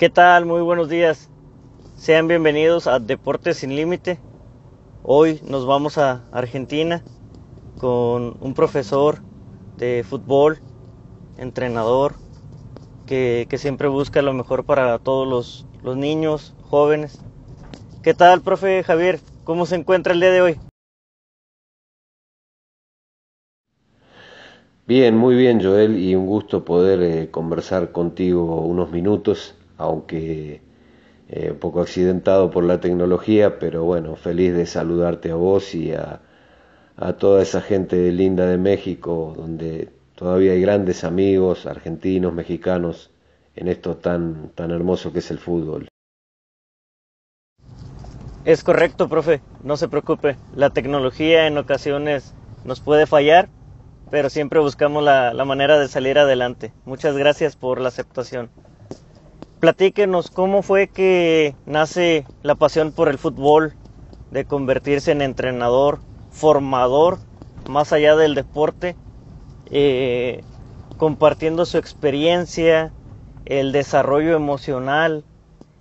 ¿Qué tal? Muy buenos días. Sean bienvenidos a Deportes sin Límite. Hoy nos vamos a Argentina con un profesor de fútbol, entrenador, que, siempre busca lo mejor para todos los, los niños, jóvenes. ¿Qué tal, profe Javier? ¿Cómo se encuentra el día de hoy? Bien, muy bien Joel y un gusto poder eh, conversar contigo unos minutos, aunque eh, un poco accidentado por la tecnología, pero bueno, feliz de saludarte a vos y a, a toda esa gente linda de México, donde todavía hay grandes amigos argentinos, mexicanos, en esto tan, tan hermoso que es el fútbol. Es correcto, profe, no se preocupe. La tecnología en ocasiones nos puede fallar, pero siempre buscamos la, manera de salir adelante. Muchas gracias por la aceptación. Platíquenos cómo fue que nace la pasión por el fútbol, de convertirse en entrenador, formador, más allá del deporte, eh, compartiendo su experiencia, el desarrollo emocional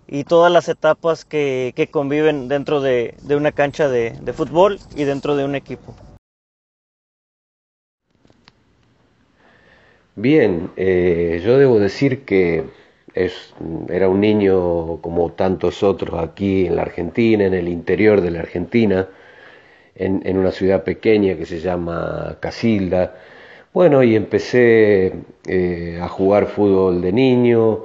y todas las etapas que, conviven dentro de, una cancha de fútbol y dentro de un equipo. Bien, eh, yo debo decir que era un niño como tantos otros aquí en la Argentina, en el interior de la Argentina, en, una ciudad pequeña que se llama Casilda. Bueno, y empecé eh, a jugar fútbol de niño,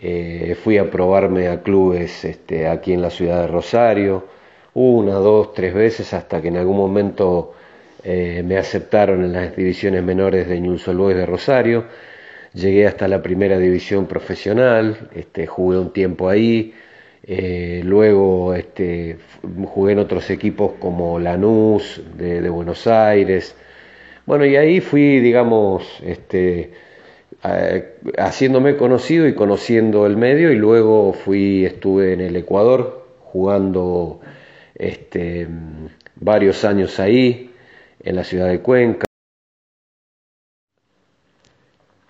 eh, fui a probarme a clubes este, aquí en la ciudad de Rosario, una, dos, tres veces, hasta que en algún momento eh, me aceptaron en las divisiones menores de Boys de Rosario, llegué hasta la primera división profesional, este, jugué un tiempo ahí, eh, luego este, jugué en otros equipos como Lanús de, Buenos Aires, bueno, y ahí fui, digamos, este, haciéndome conocido y conociendo el medio, y luego fui, estuve en el Ecuador jugando este, varios años ahí, en la ciudad de Cuenca.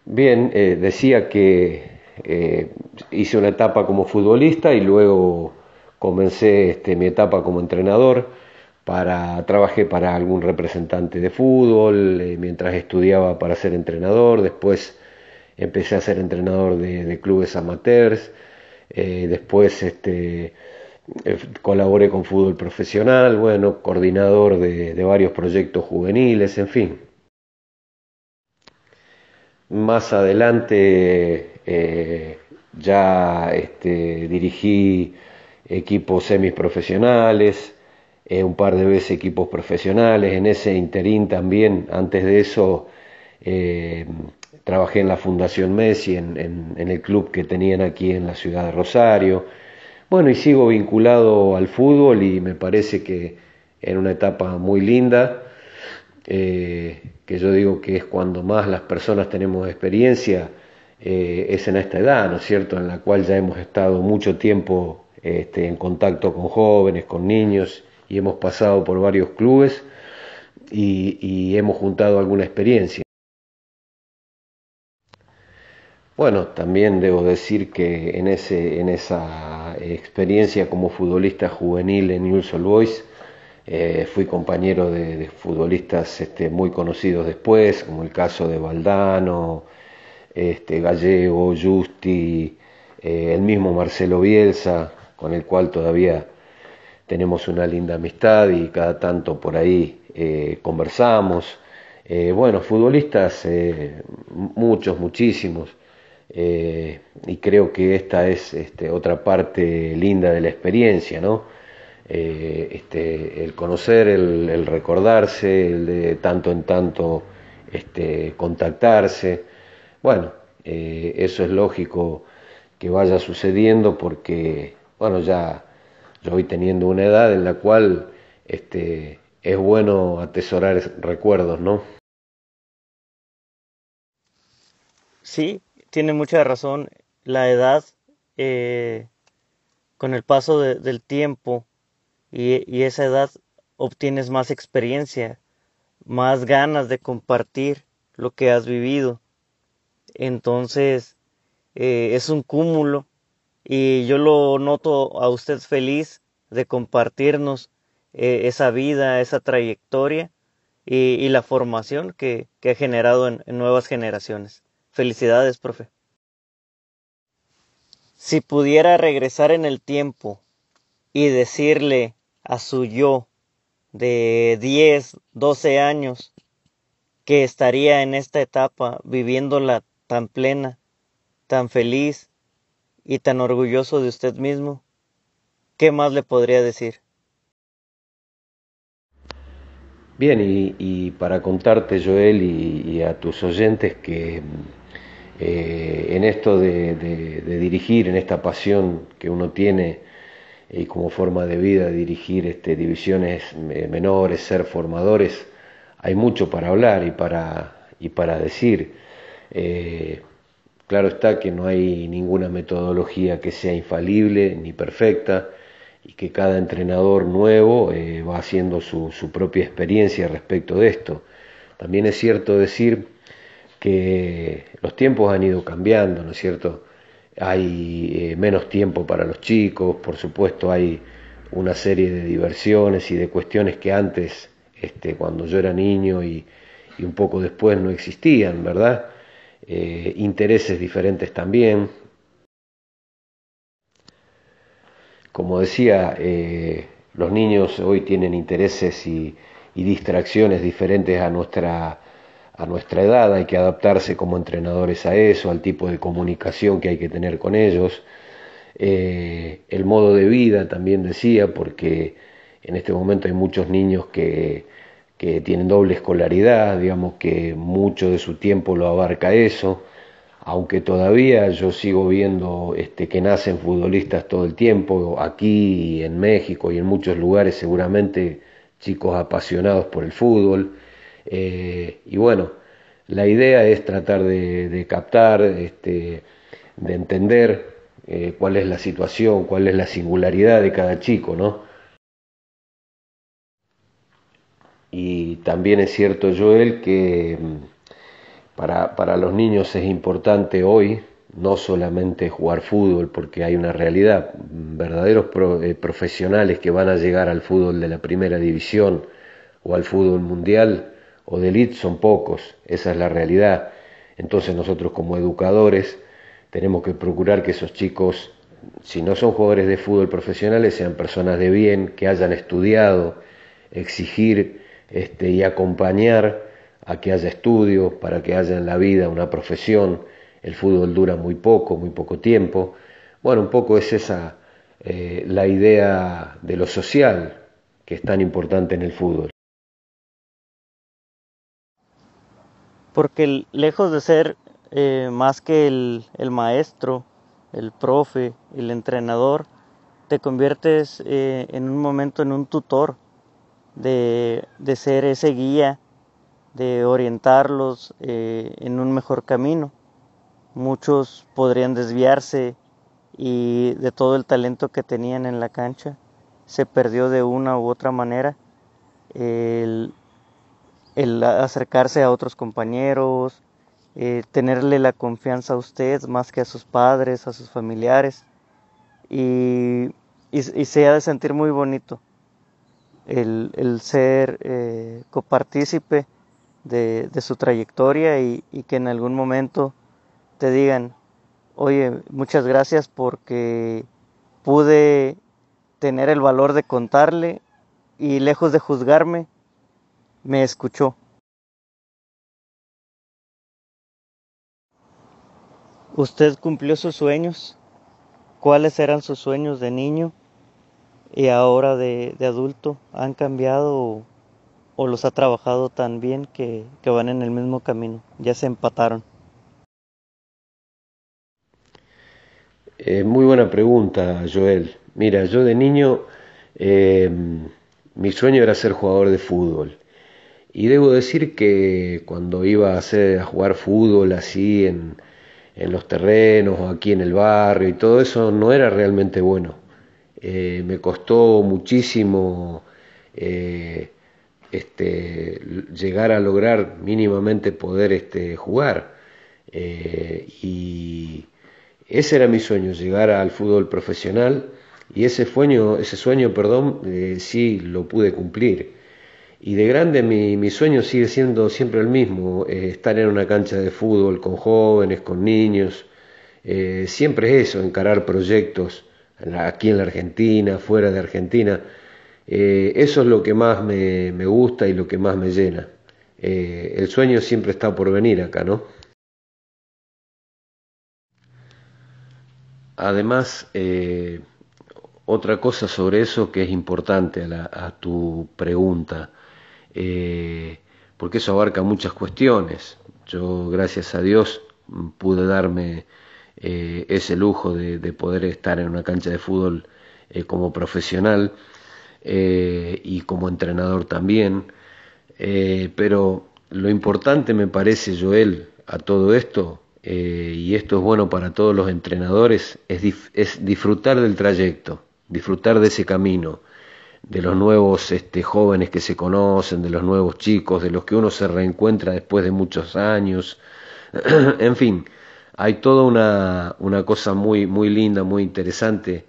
Bien, eh, decía que eh, hice una etapa como futbolista y luego comencé este, mi etapa como entrenador. Para, trabajé para algún representante de fútbol eh, mientras estudiaba para ser entrenador. Después empecé a ser entrenador de, clubes amateurs. después este, colaboré con fútbol profesional, bueno, coordinador de, varios proyectos juveniles, en fin. Más adelante eh, ya este, dirigí equipos semiprofesionales, eh, un par de veces equipos profesionales, en ese interín también, antes de eso trabajé en la Fundación Messi, en el club que tenían aquí en la ciudad de Rosario, bueno, y sigo vinculado al fútbol y me parece que en una etapa muy linda, eh, que yo digo que es cuando más las personas tenemos experiencia, eh, es en esta edad, ¿no es cierto?, en la cual ya hemos estado mucho tiempo este, en contacto con jóvenes, con niños, y hemos pasado por varios clubes y hemos juntado alguna experiencia. Bueno, también debo decir que en, ese, en esa experiencia como futbolista juvenil en Newell's Boys eh, fui compañero de, futbolistas este, muy conocidos después, como el caso de Valdano, este, Gallego, Justi, eh, el mismo Marcelo Bielsa, con el cual todavía tenemos una linda amistad y cada tanto por ahí eh, conversamos. bueno, futbolistas, muchos, muchísimos. Y creo que esta es este, otra parte linda de la experiencia, ¿no? Eh, este, el conocer, el, recordarse, el de tanto en tanto este, contactarse. Bueno, eh, eso es lógico que vaya sucediendo porque, bueno, ya yo voy teniendo una edad en la cual este, es bueno atesorar recuerdos, ¿no? Sí, tiene mucha razón. La edad, eh, con el paso del tiempo y, esa edad obtienes más experiencia, más ganas de compartir lo que has vivido. Entonces, eh, es un cúmulo y yo lo noto a usted feliz de compartirnos eh, esa vida, esa trayectoria y, la formación que, ha generado en, nuevas generaciones. Felicidades, profe. Si pudiera regresar en el tiempo y decirle a su yo de 10, 12 años que estaría en esta etapa viviéndola tan plena, tan feliz y tan orgulloso de usted mismo, ¿qué más le podría decir? Bien, y, para contarte, Joel, y, a tus oyentes que eh, en esto de, dirigir, en esta pasión que uno tiene y como forma de vida, dirigir este, divisiones eh, menores, ser formadores, hay mucho para hablar y para, y para decir. Eh, claro está que no hay ninguna metodología que sea infalible ni perfecta y que cada entrenador nuevo eh, va haciendo su, propia experiencia respecto de esto. También es cierto decir que los tiempos han ido cambiando, ¿no es cierto? Hay eh, menos tiempo para los chicos, por supuesto hay una serie de diversiones y de cuestiones que antes, este, cuando yo era niño y, un poco después no existían, ¿verdad? Eh, intereses diferentes también, Como decía, eh, los niños hoy tienen intereses y, distracciones diferentes a nuestra, a nuestra edad, hay que adaptarse como entrenadores a eso, al tipo de comunicación que hay que tener con ellos. Eh, el modo de vida también decía, porque en este momento hay muchos niños que, que tienen doble escolaridad, digamos que mucho de su tiempo lo abarca eso aunque todavía yo sigo viendo este, que nacen futbolistas todo el tiempo, aquí en México y en muchos lugares seguramente chicos apasionados por el fútbol. Eh, y bueno, la idea es tratar de, captar, este, de entender eh, cuál es la situación, cuál es la singularidad de cada chico, ¿no? Y también es cierto, Joel, que para, para los niños es importante hoy no solamente jugar fútbol, porque hay una realidad, verdaderos eh, profesionales que van a llegar al fútbol de la primera división o al fútbol mundial o de elite son pocos, esa es la realidad. Entonces nosotros como educadores tenemos que procurar que esos chicos, si no son jugadores de fútbol profesionales, sean personas de bien, que hayan estudiado, exigir este, y acompañar a que haya estudio, para que haya en la vida una profesión. El fútbol dura muy poco, muy poco tiempo. Bueno, un poco es esa eh, la idea de lo social que es tan importante en el fútbol. Porque lejos de ser eh, más que el, maestro, el profe, el entrenador, te conviertes eh, en un momento en un tutor, de, de ser ese guía de orientarlos eh, en un mejor camino. Muchos podrían desviarse y de todo el talento que tenían en la cancha se perdió de una u otra manera. El, acercarse a otros compañeros, eh, tenerle la confianza a usted más que a sus padres, a sus familiares. Y, se ha de sentir muy bonito el, ser eh, copartícipe de, su trayectoria y, que en algún momento te digan, oye, muchas gracias porque pude tener el valor de contarle y lejos de juzgarme, me escuchó. ¿Usted cumplió sus sueños? ¿Cuáles eran sus sueños de niño y ahora de, de adulto? ¿Han cambiado o los ha trabajado tan bien que, van en el mismo camino, ya se empataron? Eh, muy buena pregunta, Joel. Mira, yo de niño eh, mi sueño era ser jugador de fútbol. Y debo decir que cuando iba a, hacer, a jugar fútbol así en, en, los terrenos o aquí en el barrio y todo eso, no era realmente bueno. Eh, me costó muchísimo este, llegar a lograr mínimamente poder este, jugar. Eh, y, Ese era mi sueño, llegar al fútbol profesional y ese sueño, ese sueño perdón, eh, sí lo pude cumplir. Y de grande mi, sueño sigue siendo siempre el mismo, eh, estar en una cancha de fútbol con jóvenes, con niños. Eh, siempre es eso, encarar proyectos aquí en la Argentina, fuera de Argentina. eso es lo que más me, me, gusta y lo que más me llena. el sueño siempre está por venir acá, ¿no? Además, otra cosa sobre eso que es importante a, tu pregunta, eh, porque eso abarca muchas cuestiones. Yo, gracias a Dios, pude darme eh, ese lujo de, poder estar en una cancha de fútbol eh, como profesional y como entrenador también. pero lo importante me parece, Joel, a todo esto, y esto es bueno para todos los entrenadores, es disfrutar del trayecto disfrutar de ese camino, de los nuevos este, jóvenes que se conocen, de los nuevos chicos, de los que uno se reencuentra después de muchos años. en fin, hay toda una, una, cosa muy, muy linda, muy interesante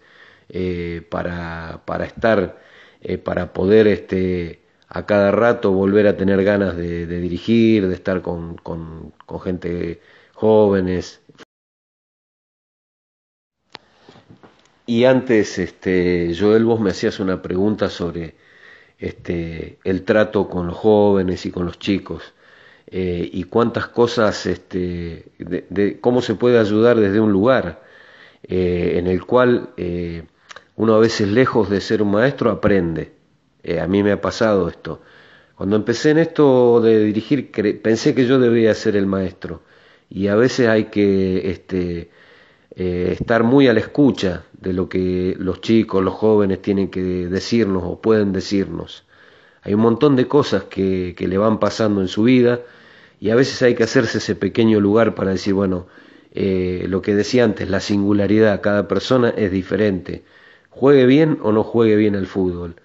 eh, para, para, estar, eh, para poder este, a cada rato volver a tener ganas de, dirigir, de estar con, con, con gente jóvenes, Y antes, este, Joel, vos me hacías una pregunta sobre este, el trato con los jóvenes y con los chicos eh, y cuántas cosas, este, de, cómo se puede ayudar desde un lugar eh, en el cual eh, uno a veces lejos de ser un maestro aprende. a mí me ha pasado esto. Cuando empecé en esto de dirigir, pensé que yo debía ser el maestro y a veces hay que este, eh, estar muy a la escucha de lo que los chicos, los jóvenes tienen que decirnos o pueden decirnos. Hay un montón de cosas que, le van pasando en su vida y a veces hay que hacerse ese pequeño lugar para decir, bueno, eh, lo que decía antes, la singularidad, cada persona es diferente, juegue bien o no juegue bien el fútbol.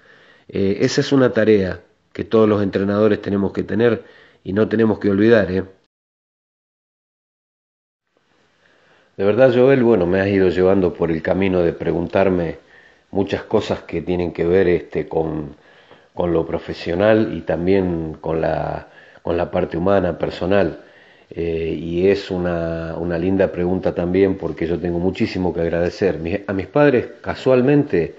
Eh, esa es una tarea que todos los entrenadores tenemos que tener y no tenemos que olvidar. ¿eh? De verdad, Joel, bueno, me has ido llevando por el camino de preguntarme muchas cosas que tienen que ver este, con, con lo profesional y también con la, con la parte humana, personal. Eh, y es una, una, linda pregunta también porque yo tengo muchísimo que agradecer. a mis padres casualmente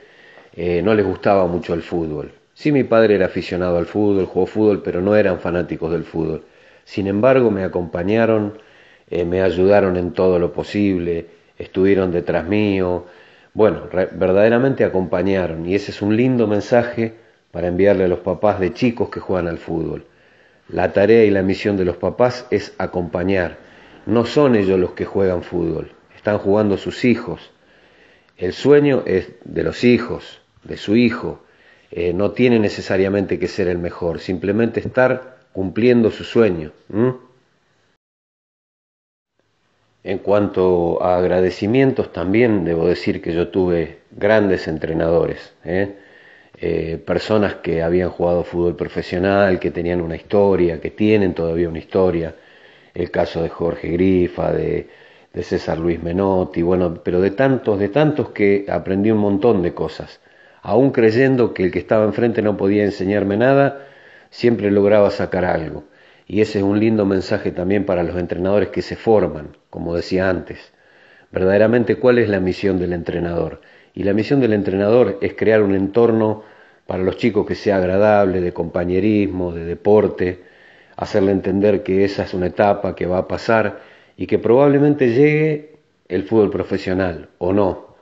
eh, no les gustaba mucho el fútbol. Sí, mi padre era aficionado al fútbol, jugó fútbol, pero no eran fanáticos del fútbol. Sin embargo, me acompañaron eh, me ayudaron en todo lo posible, estuvieron detrás mío, bueno, verdaderamente acompañaron y ese es un lindo mensaje para enviarle a los papás de chicos que juegan al fútbol. La tarea y la misión de los papás es acompañar, no son ellos los que juegan fútbol, están jugando sus hijos. El sueño es de los hijos, de su hijo, eh, no tiene necesariamente que ser el mejor, simplemente estar cumpliendo su sueño. En cuanto a agradecimientos, también debo decir que yo tuve grandes entrenadores, ¿eh? Eh, personas que habían jugado fútbol profesional, que tenían una historia, que tienen todavía una historia. El caso de Jorge Grifa, de, de César Luis Menotti, bueno, pero de tantos, de tantos que aprendí un montón de cosas. Aún creyendo que el que estaba enfrente no podía enseñarme nada, siempre lograba sacar algo. Y ese es un lindo mensaje también para los entrenadores que se forman, como decía antes. Verdaderamente, ¿cuál es la misión del entrenador? Y la misión del entrenador es crear un entorno para los chicos que sea agradable, de compañerismo, de deporte, hacerle entender que esa es una etapa que va a pasar y que probablemente llegue el fútbol profesional o no.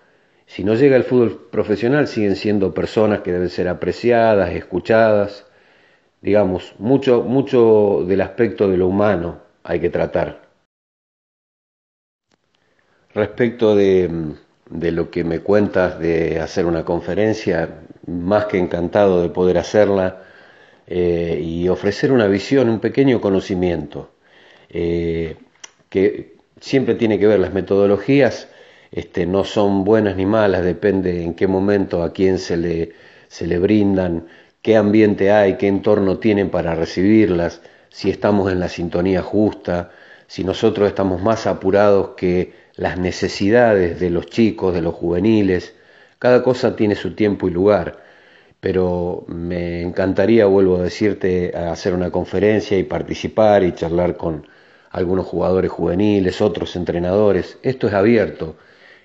Si no llega el fútbol profesional, siguen siendo personas que deben ser apreciadas, escuchadas, digamos, mucho, mucho del aspecto de lo humano hay que tratar. Respecto de, de, lo que me cuentas de hacer una conferencia, más que encantado de poder hacerla eh, y ofrecer una visión, un pequeño conocimiento, eh, que siempre tiene que ver las metodologías, este, no son buenas ni malas, depende en qué momento, a quién se le, se le brindan, qué ambiente hay, qué entorno tienen para recibirlas, si estamos en la sintonía justa, si nosotros estamos más apurados que las necesidades de los chicos, de los juveniles. Cada cosa tiene su tiempo y lugar, pero me encantaría, vuelvo a decirte, hacer una conferencia y participar y charlar con algunos jugadores juveniles, otros entrenadores. Esto es abierto.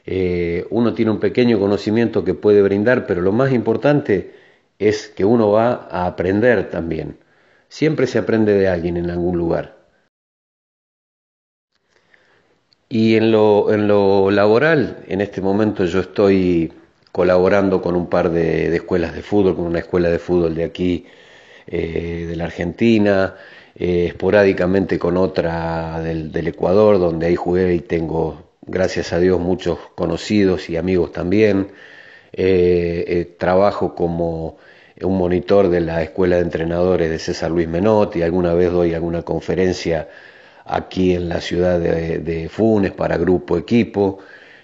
Eh, uno tiene un pequeño conocimiento que puede brindar, pero lo más importante es que uno va a aprender también. Siempre se aprende de alguien en algún lugar. Y en lo, en lo laboral, en este momento yo estoy colaborando con un par de, escuelas de fútbol, con una escuela de fútbol de aquí, eh, de la Argentina, eh, esporádicamente con otra del, del, Ecuador, donde ahí jugué y tengo, gracias a Dios, muchos conocidos y amigos también. Eh, trabajo como un monitor de la escuela de entrenadores de César Luis Menotti, alguna vez doy alguna conferencia aquí en la ciudad de, Funes para grupo, equipo,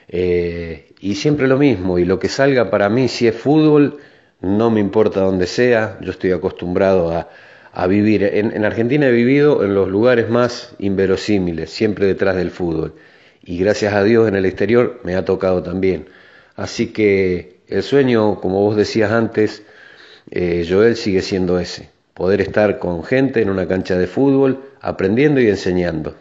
eh, y siempre lo mismo, y lo que salga para mí, si es fútbol, no me importa dónde sea, yo estoy acostumbrado a, vivir, en, Argentina he vivido en los lugares más inverosímiles, siempre detrás del fútbol, y gracias a Dios en el exterior me ha tocado también. Así que el sueño, como vos decías antes, eh, Joel sigue siendo ese poder estar con gente en una cancha de fútbol, aprendiendo y enseñando.